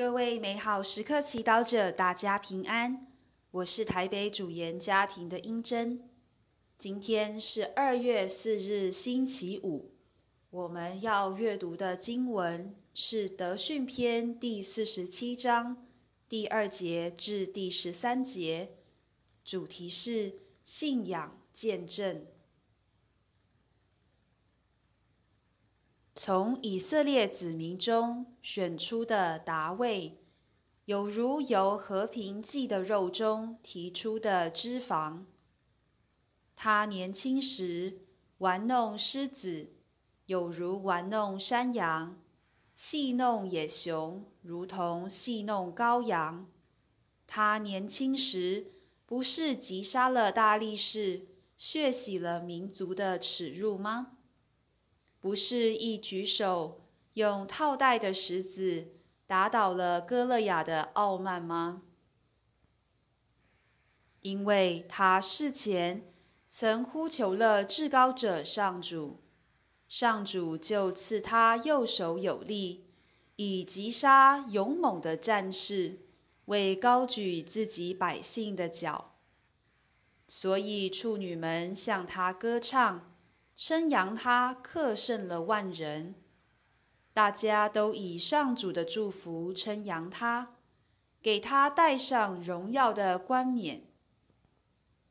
各位美好时刻祈祷者，大家平安。我是台北主研家庭的英珍。今天是二月四日，星期五。我们要阅读的经文是《德训篇》第四十七章第二节至第十三节，主题是信仰见证。从以色列子民中选出的达味，有如由和平祭的肉中提出的脂肪。他年轻时玩弄狮子，有如玩弄山羊；戏弄野熊，如同戏弄羔羊。他年轻时不是击杀了大力士，血洗了民族的耻辱吗？不是一举手，用套袋的石子打倒了歌勒雅的傲慢吗？因为他事前曾呼求了至高者上主，上主就赐他右手有力，以击杀勇猛的战士，为高举自己百姓的脚。所以处女们向他歌唱。称扬他克胜了万人，大家都以上主的祝福称扬他，给他戴上荣耀的冠冕。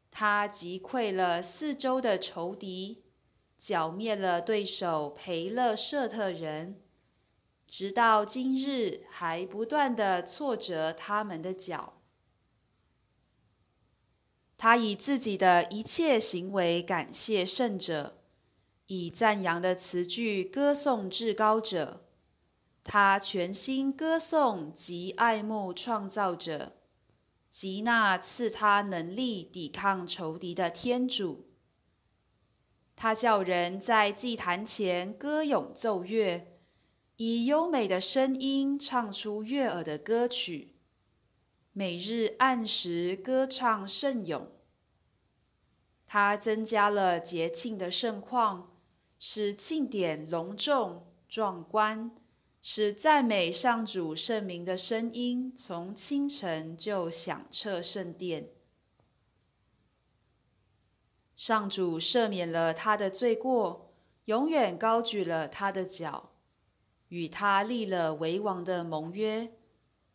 他击溃了四周的仇敌，剿灭了对手培勒舍特人，直到今日还不断的挫折他们的脚。他以自己的一切行为感谢圣者。以赞扬的词句歌颂至高者，他全心歌颂及爱慕创造者，及那赐他能力抵抗仇敌的天主。他叫人在祭坛前歌咏奏乐，以优美的声音唱出悦耳的歌曲，每日按时歌唱圣咏。他增加了节庆的盛况。使庆典隆重壮观，使赞美上主圣名的声音从清晨就响彻圣殿。上主赦免了他的罪过，永远高举了他的脚，与他立了为王的盟约，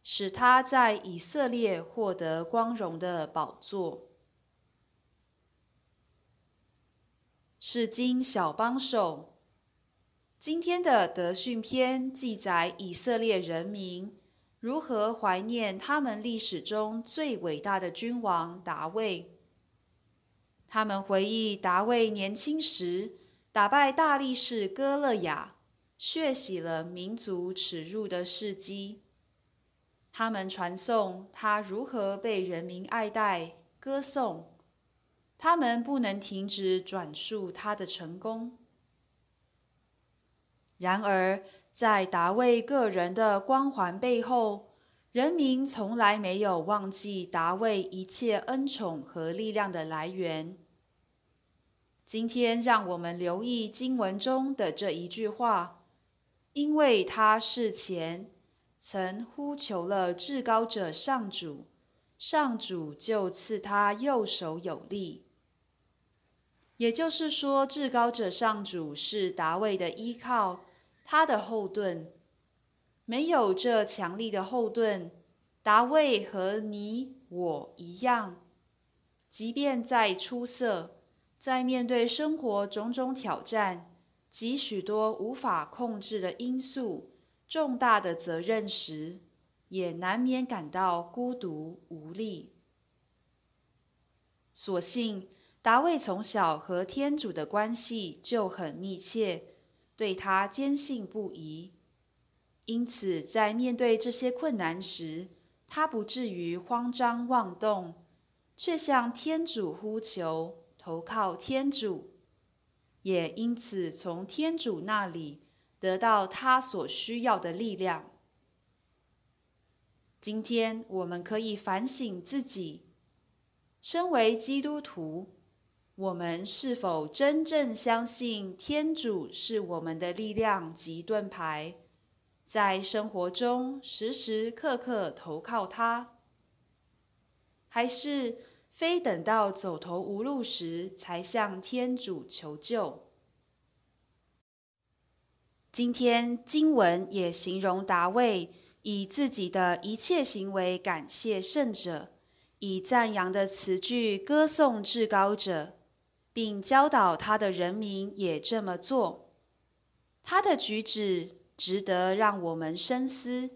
使他在以色列获得光荣的宝座。是经小帮手。今天的德训篇记载以色列人民如何怀念他们历史中最伟大的君王达卫。他们回忆达卫年轻时打败大力士歌勒雅，血洗了民族耻辱的事迹。他们传颂他如何被人民爱戴，歌颂。他们不能停止转述他的成功。然而，在达卫个人的光环背后，人民从来没有忘记达卫一切恩宠和力量的来源。今天，让我们留意经文中的这一句话：因为他事前曾呼求了至高者上主，上主就赐他右手有力。也就是说，至高者上主是达卫的依靠，他的后盾。没有这强力的后盾，达卫和你我一样，即便再出色，在面对生活种种挑战及许多无法控制的因素、重大的责任时，也难免感到孤独无力。所幸。达卫从小和天主的关系就很密切，对他坚信不疑，因此在面对这些困难时，他不至于慌张妄动，却向天主呼求，投靠天主，也因此从天主那里得到他所需要的力量。今天我们可以反省自己，身为基督徒。我们是否真正相信天主是我们的力量及盾牌，在生活中时时刻刻投靠他，还是非等到走投无路时才向天主求救？今天经文也形容达卫以自己的一切行为感谢圣者，以赞扬的词句歌颂至高者，并教导他的人民也这么做。他的举止。值得让我们深思。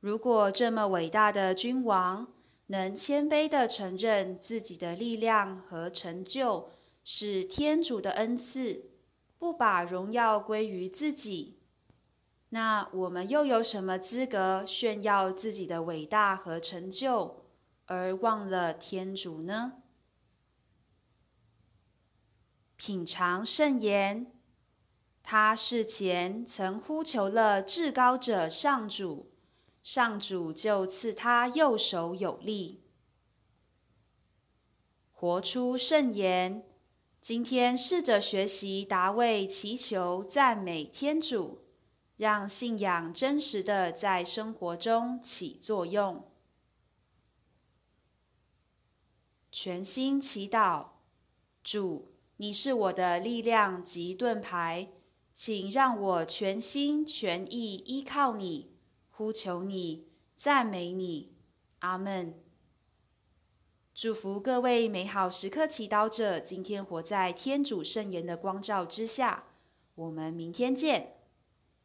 如果这么伟大的君王能谦卑地承认自己的力量和成就是天主的恩赐，不把荣耀归于自己，那我们又有什么资格炫耀自己的伟大和成就，而忘了天主呢？品尝圣言。他事前曾呼求了至高者上主，上主就赐他右手有力，活出圣言。今天试着学习达卫祈求赞美天主，让信仰真实的在生活中起作用。全心祈祷，主，你是我的力量及盾牌。请让我全心全意依靠你，呼求你，赞美你，阿门。祝福各位美好时刻祈祷者，今天活在天主圣言的光照之下。我们明天见。